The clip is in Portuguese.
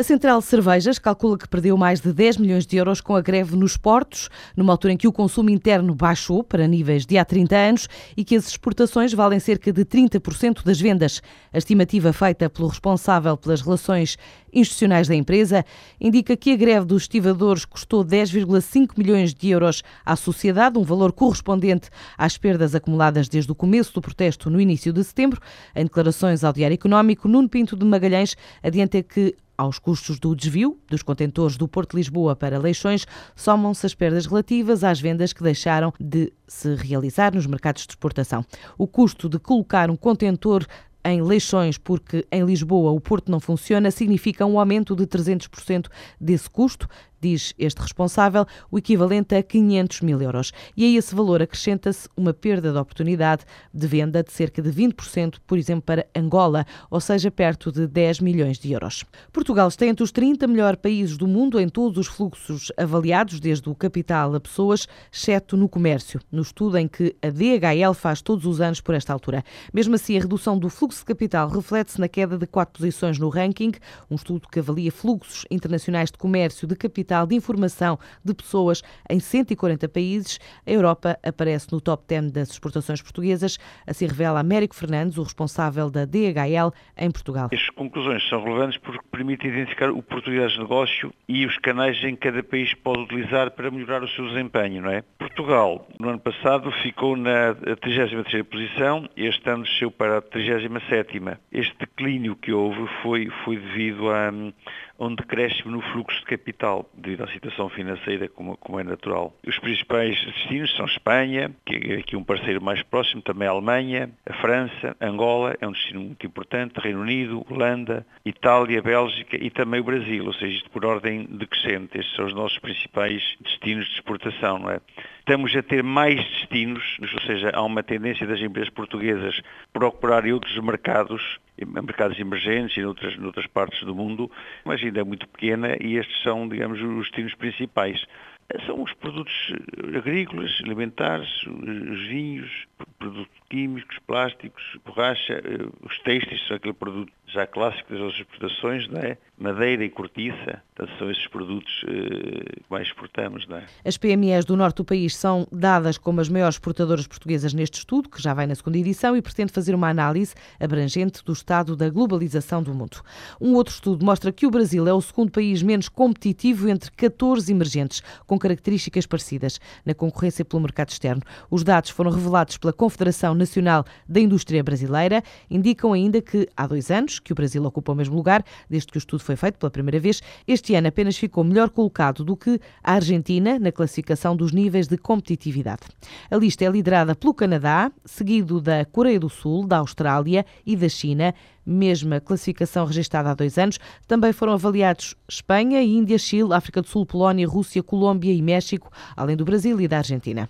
A Central Cervejas calcula que perdeu mais de 10 milhões de euros com a greve nos portos, numa altura em que o consumo interno baixou para níveis de há 30 anos e que as exportações valem cerca de 30% das vendas. A estimativa feita pelo responsável pelas relações institucionais da empresa indica que a greve dos estivadores custou 10,5 milhões de euros à sociedade, um valor correspondente às perdas acumuladas desde o começo do protesto no início de setembro. Em declarações ao Diário Económico, Nuno Pinto de Magalhães adianta que aos custos do desvio dos contentores do Porto de Lisboa para Leixões, somam-se as perdas relativas às vendas que deixaram de se realizar nos mercados de exportação. O custo de colocar um contentor em Leixões, porque em Lisboa o porto não funciona, significa um aumento de 300% desse custo diz este responsável, o equivalente a 500 mil euros. E a esse valor acrescenta-se uma perda de oportunidade de venda de cerca de 20%, por exemplo, para Angola, ou seja, perto de 10 milhões de euros. Portugal está entre os 30 melhores países do mundo em todos os fluxos avaliados, desde o capital a pessoas, exceto no comércio, no estudo em que a DHL faz todos os anos por esta altura. Mesmo assim, a redução do fluxo de capital reflete-se na queda de quatro posições no ranking, um estudo que avalia fluxos internacionais de comércio de capital digital de informação de pessoas em 140 países. A Europa aparece no top 10 das exportações portuguesas, assim revela Américo Fernandes, o responsável da DHL em Portugal. As conclusões são relevantes porque permitem identificar o português de negócio e os canais em que cada país pode utilizar para melhorar o seu desempenho. Não é? Portugal, no ano passado, ficou na 33 posição, este ano desceu para a 37 Este declínio que houve foi, foi devido a, a um decréscimo no fluxo de capital devido à situação financeira, como, como, é natural. Os principais destinos são Espanha, que é aqui um parceiro mais próximo, também a Alemanha, a França, Angola, é um destino muito importante, Reino Unido, Holanda, Itália, Bélgica e também o Brasil, ou seja, isto por ordem decrescente. Estes são os nossos principais destinos de exportação, não é? Estamos a ter mais destinos, ou seja, há uma tendência das empresas portuguesas procurarem outros mercados mercados emergentes e noutras, noutras partes do mundo, mas ainda é muito pequena e estes são, digamos, os destinos principais. São os produtos agrícolas, alimentares, os vinhos, produtos químicos, plásticos, borracha, eh, os são aquele produto já clássico das nossas exportações, não é? Madeira e cortiça, portanto, são esses produtos eh, que mais exportamos, não é? As PMEs do norte do país são dadas como as maiores exportadoras portuguesas neste estudo, que já vai na segunda edição e pretende fazer uma análise abrangente do estado da globalização do mundo. Um outro estudo mostra que o Brasil é o segundo país menos competitivo entre 14 emergentes, com características parecidas na concorrência pelo mercado externo. Os dados foram revelados pela Confederação Nacional da Indústria Brasileira, indicam ainda que há dois anos que o Brasil ocupa o mesmo lugar, desde que o estudo foi feito pela primeira vez. Este ano apenas ficou melhor colocado do que a Argentina na classificação dos níveis de competitividade. A lista é liderada pelo Canadá, seguido da Coreia do Sul, da Austrália e da China, mesma classificação registada há dois anos. Também foram avaliados Espanha, Índia, Chile, África do Sul, Polónia, Rússia, Colômbia e México, além do Brasil e da Argentina.